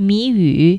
谜语